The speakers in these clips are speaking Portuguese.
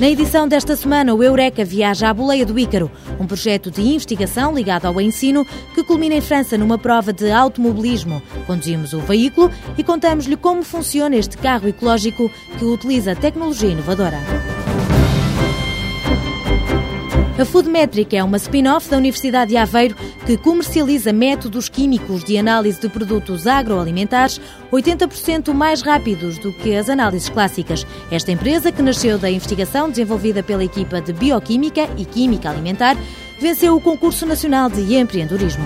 Na edição desta semana, o Eureka viaja à Boleia do Ícaro, um projeto de investigação ligado ao ensino que culmina em França numa prova de automobilismo. Conduzimos o veículo e contamos-lhe como funciona este carro ecológico que utiliza tecnologia inovadora. A Foodmetric é uma spin-off da Universidade de Aveiro que comercializa métodos químicos de análise de produtos agroalimentares 80% mais rápidos do que as análises clássicas. Esta empresa, que nasceu da investigação desenvolvida pela equipa de Bioquímica e Química Alimentar, venceu o Concurso Nacional de Empreendedorismo.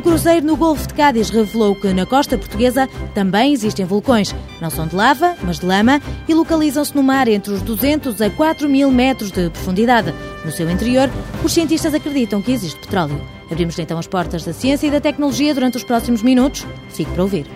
Um cruzeiro no Golfo de Cádiz revelou que na costa portuguesa também existem vulcões. Não são de lava, mas de lama e localizam-se no mar entre os 200 a 4 mil metros de profundidade. No seu interior, os cientistas acreditam que existe petróleo. Abrimos então as portas da ciência e da tecnologia durante os próximos minutos. Fique para ouvir.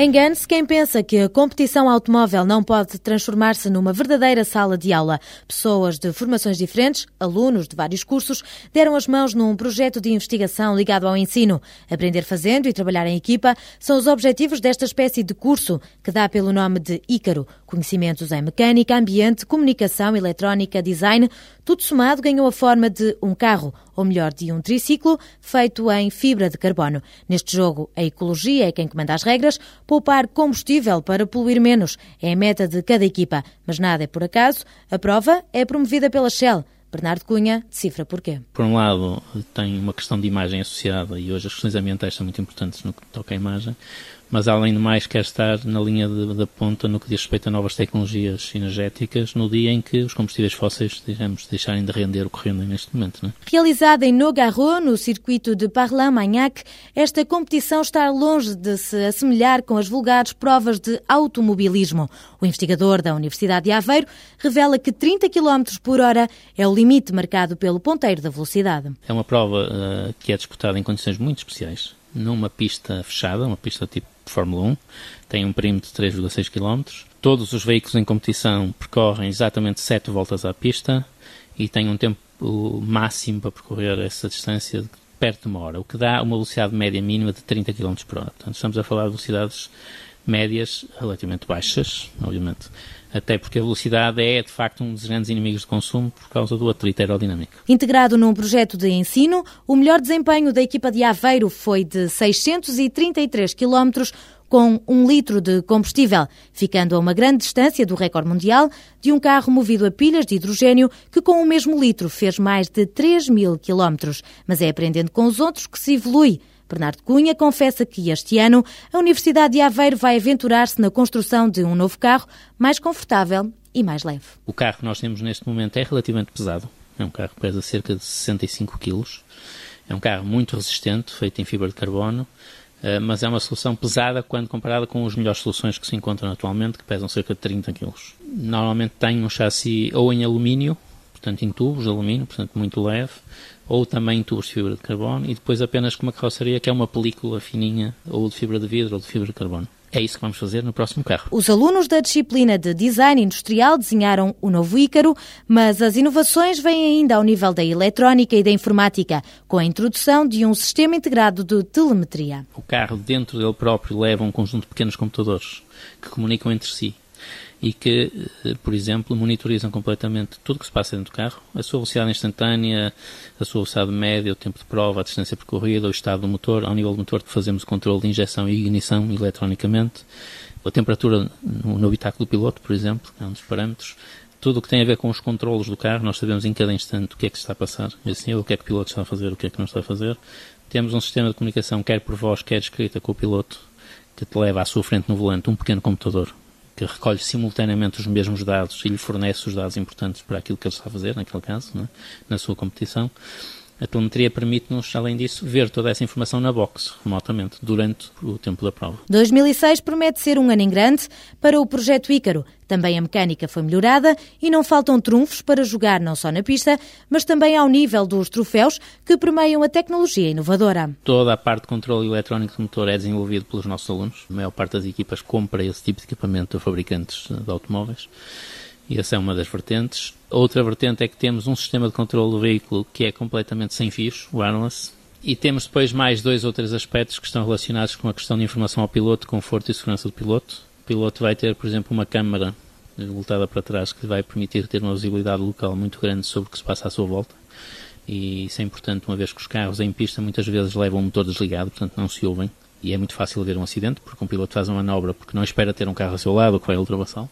Engane-se quem pensa que a competição automóvel não pode transformar-se numa verdadeira sala de aula. Pessoas de formações diferentes, alunos de vários cursos, deram as mãos num projeto de investigação ligado ao ensino. Aprender fazendo e trabalhar em equipa são os objetivos desta espécie de curso, que dá pelo nome de Ícaro. Conhecimentos em mecânica, ambiente, comunicação, eletrónica, design, tudo somado ganhou a forma de um carro, ou melhor, de um triciclo, feito em fibra de carbono. Neste jogo, a ecologia é quem comanda as regras, poupar combustível para poluir menos é a meta de cada equipa, mas nada é por acaso. A prova é promovida pela Shell. Bernardo Cunha decifra porquê. Por um lado, tem uma questão de imagem associada e hoje as questões ambientais são muito importantes no que toca à imagem mas além de mais quer estar na linha da ponta no que diz respeito a novas tecnologias energéticas no dia em que os combustíveis fósseis, digamos, deixarem de render o que rendem neste momento. Não é? Realizada em Nogaro, no circuito de Parlin-Magnac, esta competição está longe de se assemelhar com as vulgares provas de automobilismo. O investigador da Universidade de Aveiro revela que 30 km por hora é o limite marcado pelo ponteiro da velocidade. É uma prova uh, que é disputada em condições muito especiais, numa pista fechada, uma pista tipo Fórmula 1, tem um perímetro de 3,6 km. Todos os veículos em competição percorrem exatamente 7 voltas à pista e têm um tempo máximo para percorrer essa distância de perto de uma hora, o que dá uma velocidade média mínima de 30 km por hora. Portanto, estamos a falar de velocidades médias relativamente baixas, obviamente. Até porque a velocidade é, de facto, um dos grandes inimigos de consumo por causa do atrito aerodinâmico. Integrado num projeto de ensino, o melhor desempenho da equipa de Aveiro foi de 633 km com um litro de combustível, ficando a uma grande distância do recorde mundial de um carro movido a pilhas de hidrogênio que, com o mesmo litro, fez mais de 3 mil quilómetros. Mas é aprendendo com os outros que se evolui. Bernardo Cunha confessa que este ano a Universidade de Aveiro vai aventurar-se na construção de um novo carro mais confortável e mais leve. O carro que nós temos neste momento é relativamente pesado. É um carro que pesa cerca de 65 kg. É um carro muito resistente, feito em fibra de carbono, mas é uma solução pesada quando comparada com as melhores soluções que se encontram atualmente, que pesam cerca de 30 kg. Normalmente tem um chassi ou em alumínio, portanto em tubos de alumínio, portanto muito leve, ou também em tubos de fibra de carbono, e depois apenas com uma carroceria que é uma película fininha, ou de fibra de vidro ou de fibra de carbono. É isso que vamos fazer no próximo carro. Os alunos da disciplina de Design Industrial desenharam o novo Ícaro, mas as inovações vêm ainda ao nível da eletrónica e da informática, com a introdução de um sistema integrado de telemetria. O carro, dentro dele próprio, leva um conjunto de pequenos computadores que comunicam entre si e que, eh, por exemplo, monitorizam completamente tudo o que se passa dentro do carro, a sua velocidade instantânea, a sua velocidade média, o tempo de prova, a distância percorrida, o estado do motor, ao nível do motor fazemos o controle de injeção e ignição eletronicamente, a temperatura no, no habitáculo do piloto, por exemplo, é um dos parâmetros, tudo o que tem a ver com os controlos do carro, nós sabemos em cada instante o que é que se está a passar, assim, o que é que o piloto está a fazer, o que é que não está a fazer. Temos um sistema de comunicação, quer por voz, quer escrita com o piloto, que te leva à sua frente no volante um pequeno computador que recolhe simultaneamente os mesmos dados e lhe fornece os dados importantes para aquilo que ele está a fazer, naquele caso, é? na sua competição. A telemetria permite-nos, além disso, ver toda essa informação na box, remotamente, durante o tempo da prova. 2006 promete ser um ano em grande para o projeto Ícaro. Também a mecânica foi melhorada e não faltam trunfos para jogar não só na pista, mas também ao nível dos troféus que permeiam a tecnologia inovadora. Toda a parte de controle eletrónico do motor é desenvolvido pelos nossos alunos. A maior parte das equipas compra esse tipo de equipamento a fabricantes de automóveis E essa é uma das vertentes. Outra vertente é que temos um sistema de controle do veículo que é completamente sem fios, wireless, e temos depois mais dois ou três aspectos que estão relacionados com a questão de informação ao piloto, conforto e segurança do piloto. O piloto vai ter, por exemplo, uma câmara voltada para trás que vai permitir ter uma visibilidade local muito grande sobre o que se passa à sua volta. E isso é importante, uma vez que os carros em pista muitas vezes levam o motor desligado, portanto não se ouvem. E é muito fácil haver um acidente, porque um piloto faz uma manobra porque não espera ter um carro ao seu lado que vai ultrapassá-lo.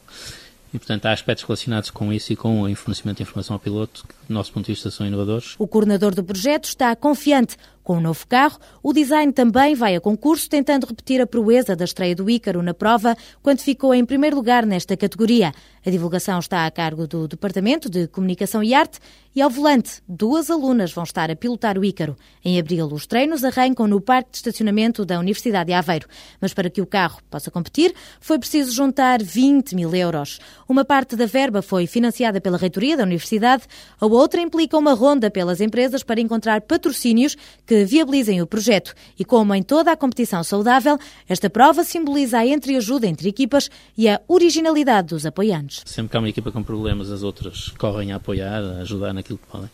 E, portanto, há aspectos relacionados com isso e com o fornecimento de informação ao piloto do nosso ponto de vista, são inovadores. O coordenador do projeto está confiante com o novo carro, o design também vai a concurso, tentando repetir a proeza da estreia do Ícaro na prova, quando ficou em primeiro lugar nesta categoria. A divulgação está a cargo do Departamento de Comunicação e Arte e ao volante, duas alunas vão estar a pilotar o Ícaro. Em abril, os treinos arrancam no parque de estacionamento da Universidade de Aveiro. Mas para que o carro possa competir, foi preciso juntar 20 mil euros. Uma parte da verba foi financiada pela reitoria da Universidade, a outra implica uma ronda pelas empresas para encontrar patrocínios que viabilizem o projeto. E como em toda a competição saudável, esta prova simboliza a entreajuda entre equipas e a originalidade dos apoiantes. Sempre que há uma equipa com problemas, as outras correm a apoiar, a ajudar naquilo que podem.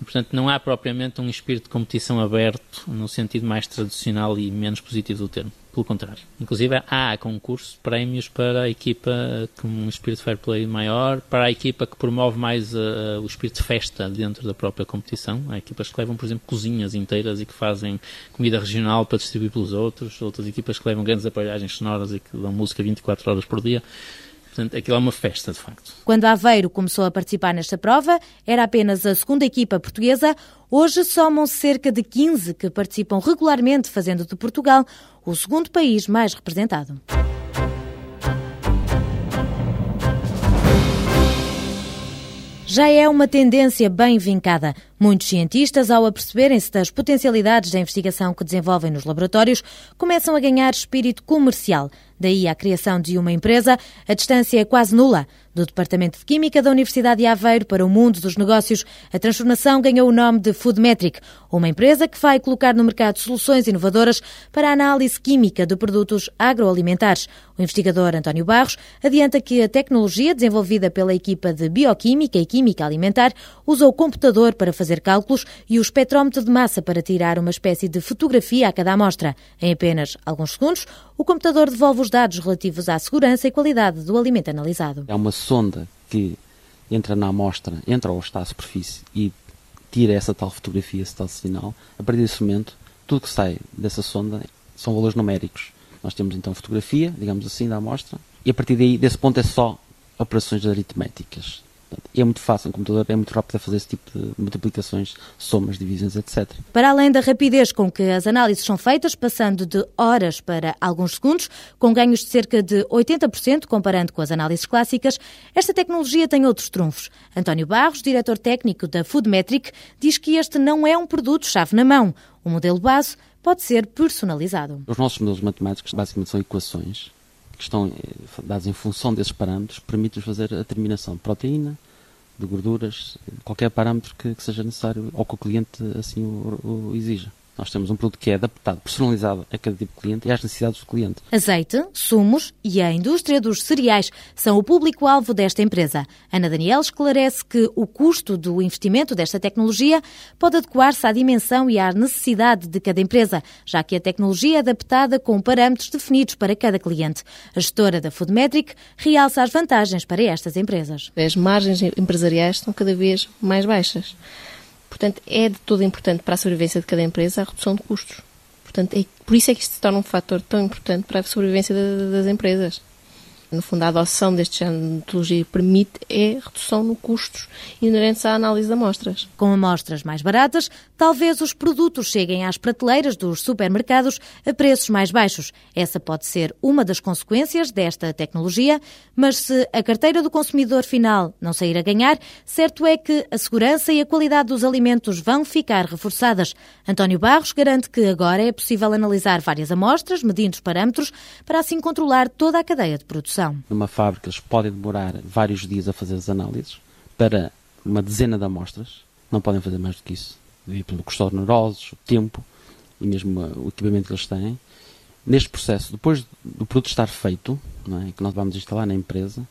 E, portanto, não há propriamente um espírito de competição aberto no sentido mais tradicional e menos positivo do termo. Pelo contrário. Inclusive, há concurso, prémios para a equipa com um espírito fair play maior, para a equipa que promove mais uh, o espírito de festa dentro da própria competição. Há equipas que levam, por exemplo, cozinhas inteiras e que fazem comida regional para distribuir pelos outros. Outras equipas que levam grandes aparelhagens sonoras e que dão música 24 horas por dia. Portanto, aquilo é uma festa, de facto. Quando Aveiro começou a participar nesta prova, era apenas a segunda equipa portuguesa. Hoje somam cerca de 15 que participam regularmente, fazendo de Portugal o segundo país mais representado. já é uma tendência bem vincada. Muitos cientistas, ao aperceberem-se das potencialidades da investigação que desenvolvem nos laboratórios, começam a ganhar espírito comercial. Daí a criação de uma empresa, a distância é quase nula. Do Departamento de Química da Universidade de Aveiro para o mundo dos negócios, a transformação ganhou o nome de Foodmetric, uma empresa que vai colocar no mercado soluções inovadoras para a análise química de produtos agroalimentares. O investigador António Barros adianta que a tecnologia desenvolvida pela equipa de Bioquímica e Química Alimentar usa o computador para fazer cálculos e o espectrómetro de massa para tirar uma espécie de fotografia a cada amostra. Em apenas alguns segundos, o computador devolve os dados relativos à segurança e qualidade do alimento analisado. É uma sonda que entra na amostra, entra ou está à superfície e tira essa tal fotografia, esse tal sinal. A partir desse momento, tudo que sai dessa sonda são valores numéricos. Nós temos então fotografia, digamos assim, da amostra, e a partir daí, desse ponto, é só operações aritméticas. É muito fácil, um computador é muito rápido a fazer esse tipo de multiplicações, somas, divisões, etc. Para além da rapidez com que as análises são feitas, passando de horas para alguns segundos, com ganhos de cerca de 80% comparando com as análises clássicas, esta tecnologia tem outros trunfos. António Barros, diretor técnico da Foodmetric, diz que este não é um produto-chave na mão. O modelo base pode ser personalizado. Os nossos modelos matemáticos basicamente são equações que estão eh, dados em função desses parâmetros, permite-nos fazer a determinação de proteína, de gorduras, qualquer parâmetro que, que seja necessário ou que o cliente assim o, o exija. Nós temos um produto que é adaptado, personalizado a cada tipo de cliente e às necessidades do cliente. Azeite, sumos e a indústria dos cereais são o público-alvo desta empresa. Ana Daniel esclarece que o custo do investimento desta tecnologia pode adequar-se à dimensão e à necessidade de cada empresa, já que a tecnologia é adaptada com parâmetros definidos para cada cliente. A gestora da Foodmetric realça as vantagens para estas empresas. As margens empresariais estão cada vez mais baixas. Portanto, é de todo importante para a sobrevivência de cada empresa a redução de custos. Portanto, é, por isso é que isto se torna um fator tão importante para a sobrevivência das empresas. No fundo, a adoção deste género de metodologia permite é redução no custos inerentes à análise de amostras. Com amostras mais baratas, talvez os produtos cheguem às prateleiras dos supermercados a preços mais baixos. Essa pode ser uma das consequências desta tecnologia, mas se a carteira do consumidor final não sair a ganhar, certo é que a segurança e a qualidade dos alimentos vão ficar reforçadas. António Barros garante que agora é possível analisar várias amostras, medindo os parâmetros, para assim controlar toda a cadeia de produção produção. Numa fábrica, eles podem demorar vários dias a fazer as análises para uma dezena de amostras. Não podem fazer mais do que isso. Devido pelo custo neurosos, o tempo e mesmo o equipamento que eles têm. Neste processo, depois do produto estar feito, é, que nós vamos instalar na empresa,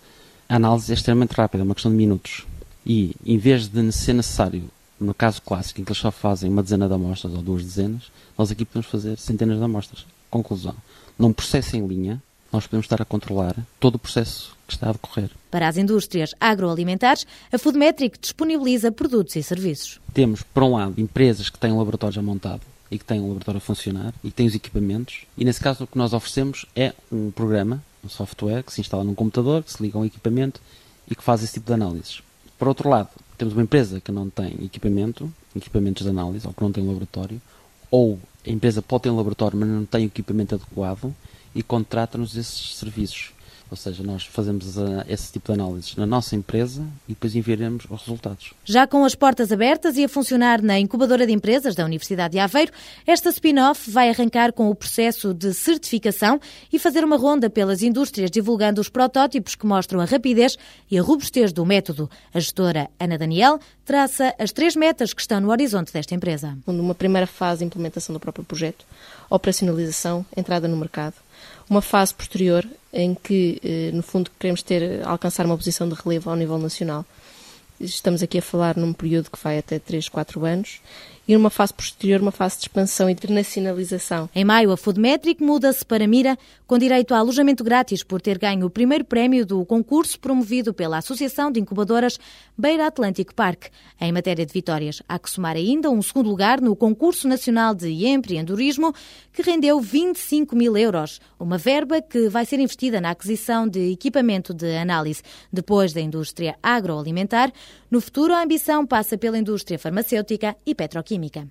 a análise é extremamente rápida, é uma questão de minutos. E, em vez de ser necessário, no caso clássico, em que eles só fazem uma dezena de amostras ou duas dezenas, nós aqui podemos fazer centenas de amostras. Conclusão. Num processo em linha, nós podemos estar a controlar todo o processo que está a decorrer. Para as indústrias agroalimentares, a Foodmetric disponibiliza produtos e serviços. Temos, por um lado, empresas que têm um laboratório já montado e que têm um laboratório a funcionar e que têm os equipamentos. E nesse caso, o que nós oferecemos é um programa, um software que se instala num computador, que se liga a um equipamento e que faz esse tipo de análises. Por outro lado, temos uma empresa que não tem equipamento, equipamentos de análise, ou que não tem um laboratório, ou a empresa pode ter um laboratório, mas não tem o equipamento adequado e contrata-nos esses serviços. Ou seja, nós fazemos a, esse tipo de análises na nossa empresa e depois enviaremos os resultados. Já com as portas abertas e a funcionar na incubadora de empresas da Universidade de Aveiro, esta spin-off vai arrancar com o processo de certificação e fazer uma ronda pelas indústrias divulgando os protótipos que mostram a rapidez e a robustez do método. A gestora Ana Daniel traça as três metas que estão no horizonte desta empresa. Uma primeira fase de implementação do próprio projeto, operacionalização, entrada no mercado uma fase posterior em que, eh, no fundo, queremos ter, alcançar uma posição de relevo ao nível nacional. Estamos aqui a falar num período que vai até 3, 4 anos e numa fase posterior, uma fase de expansão e internacionalização. Em maio, a Foodmetric muda-se para Mira, com direito a alojamento grátis por ter ganho o primeiro prémio do concurso promovido pela Associação de Incubadoras Beira Atlântico Park. Em matéria de vitórias, há que somar ainda um segundo lugar no Concurso Nacional de Empreendedorismo, que rendeu 25 mil euros, uma verba que vai ser investida na aquisição de equipamento de análise. Depois da indústria agroalimentar, no futuro a ambição passa pela indústria farmacêutica e petroquímica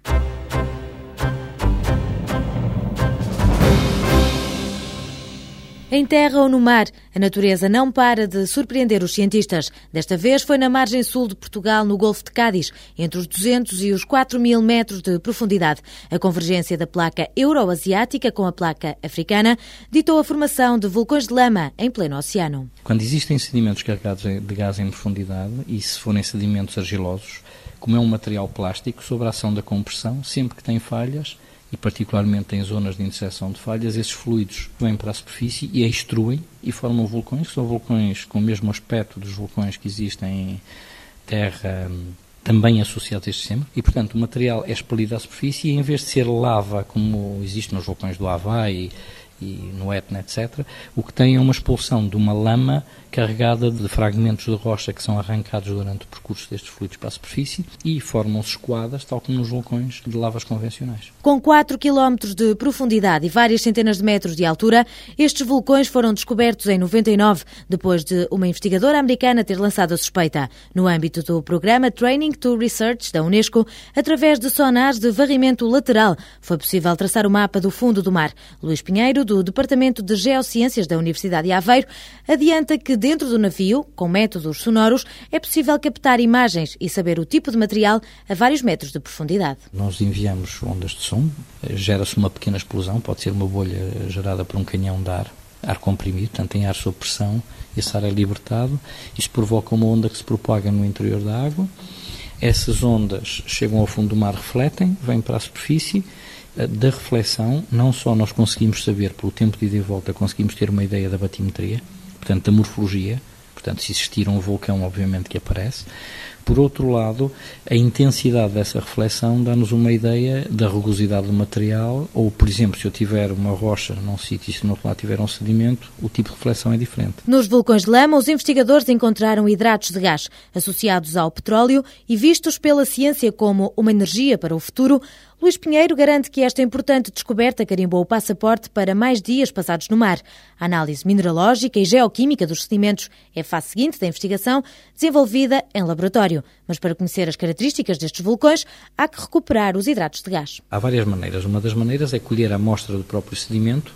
Em terra ou no mar, a natureza não para de surpreender os cientistas. Desta vez foi na margem sul de Portugal, no Golfo de Cádiz, entre os 200 e os 4 mil metros de profundidade. A convergência da placa euroasiática com a placa africana ditou a formação de vulcões de lama em pleno oceano. Quando existem sedimentos carregados de gás em profundidade, e se forem sedimentos argilosos, como é um material plástico, sob a ação da compressão, sempre que tem falhas, e particularmente em zonas de interseção de falhas, esses fluidos vêm para a superfície e extruem e formam vulcões, que são vulcões com o mesmo aspecto dos vulcões que existem em terra também associados a este sistema, e portanto o material é expelido à superfície e em vez de ser lava, como existe nos vulcões do Havaí e no Etna, etc., o que tem é uma expulsão de uma lama carregada de fragmentos de rocha que são arrancados durante o percurso destes fluidos para a superfície e formam-se escoadas, tal como nos vulcões de lavas convencionais. Com 4 km de profundidade e várias centenas de metros de altura, estes vulcões foram descobertos em 99, depois de uma investigadora americana ter lançado a suspeita. No âmbito do programa Training to Research da Unesco, através de sonares de varrimento lateral, foi possível traçar o mapa do fundo do mar. Luís Pinheiro, do Departamento de Geociências da Universidade de Aveiro, adianta que dentro do navio, com métodos sonoros, é possível captar imagens e saber o tipo de material a vários metros de profundidade. Nós enviamos ondas de som, gera-se uma pequena explosão, pode ser uma bolha gerada por um canhão de ar, ar comprimido, portanto tem ar sob pressão, esse ar é libertado, isso provoca uma onda que se propaga no interior da água, essas ondas chegam ao fundo do mar, refletem, vêm para a superfície eh, da reflexão, não só nós conseguimos saber, pelo tempo de ida e volta, conseguimos ter uma ideia da batimetria, portanto, da morfologia, portanto, se existir um vulcão, obviamente que aparece. Por outro lado, a intensidade dessa reflexão dá-nos uma ideia da rugosidade do material, ou, por exemplo, se eu tiver uma rocha num sítio e se no outro lado tiver um sedimento, o tipo de reflexão é diferente. Nos vulcões de lama, os investigadores encontraram hidratos de gás associados ao petróleo e vistos pela ciência como uma energia para o futuro. Luís Pinheiro garante que esta importante descoberta carimbou o passaporte para mais dias passados no mar. A análise mineralógica e geoquímica dos sedimentos é a fase seguinte da investigação, desenvolvida em laboratório. Mas para conhecer as características destes vulcões, há que recuperar os hidratos de gás. Há várias maneiras. Uma das maneiras é colher a amostra do próprio sedimento,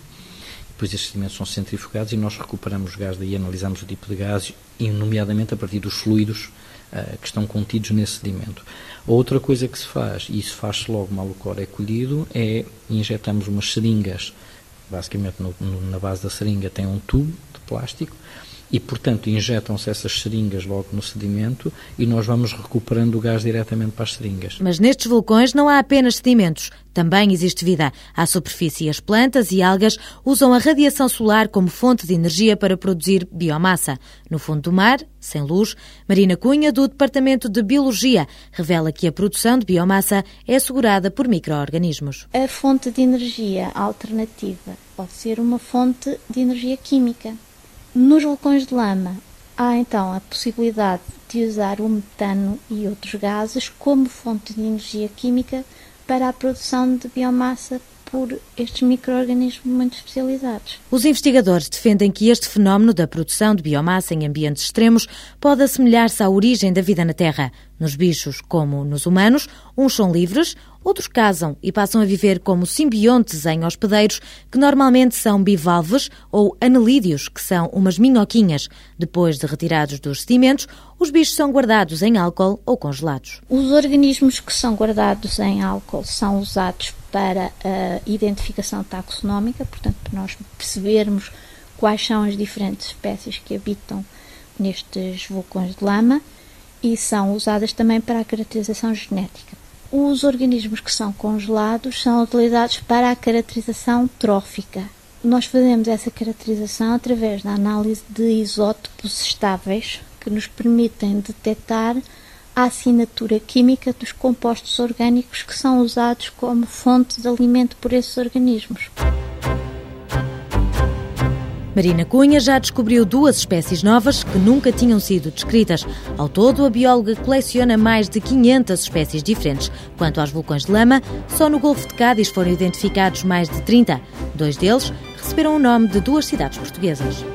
depois estes sedimentos são centrifugados e nós recuperamos o gás, daí analisamos o tipo de gás, e nomeadamente a partir dos fluidos uh, que estão contidos nesse sedimento. Outra coisa que se faz, e isso faz-se logo mal o cor é colhido, é injetamos umas seringas, basicamente no, no, na base da seringa tem um tubo de plástico, e, portanto, injetam-se essas seringas logo no sedimento e nós vamos recuperando o gás diretamente para as seringas. Mas nestes vulcões não há apenas sedimentos, também existe vida. À superfície, as plantas e algas usam a radiação solar como fonte de energia para produzir biomassa. No fundo do mar, sem luz, Marina Cunha, do Departamento de Biologia, revela que a produção de biomassa é assegurada por micro-organismos. A fonte de energia alternativa pode ser uma fonte de energia química nos vulcões de lama há então a possibilidade de usar o metano e outros gases como fonte de energia química para a produção de biomassa por estes micro-organismos muito especializados. Os investigadores defendem que este fenómeno da produção de biomassa em ambientes extremos pode assemelhar-se à origem da vida na Terra. Nos bichos, como nos humanos, uns são livres, Outros casam e passam a viver como simbiontes em hospedeiros, que normalmente são bivalves ou anelídeos, que são umas minhoquinhas. Depois de retirados dos sedimentos, os bichos são guardados em álcool ou congelados. Os organismos que são guardados em álcool são usados para a identificação taxonómica, portanto, para nós percebermos quais são as diferentes espécies que habitam nestes vulcões de lama e são usadas também para a caracterização genética. Os organismos que são congelados são utilizados para a caracterização trófica. Nós fazemos essa caracterização através da análise de isótopos estáveis que nos permitem detectar a assinatura química dos compostos orgânicos que são usados como fonte de alimento por esses organismos. Marina Cunha já descobriu duas espécies novas que nunca tinham sido descritas. Ao todo, a bióloga coleciona mais de 500 espécies diferentes. Quanto aos vulcões de lama, só no Golfo de Cádiz foram identificados mais de 30. Dois deles receberam o nome de duas cidades portuguesas.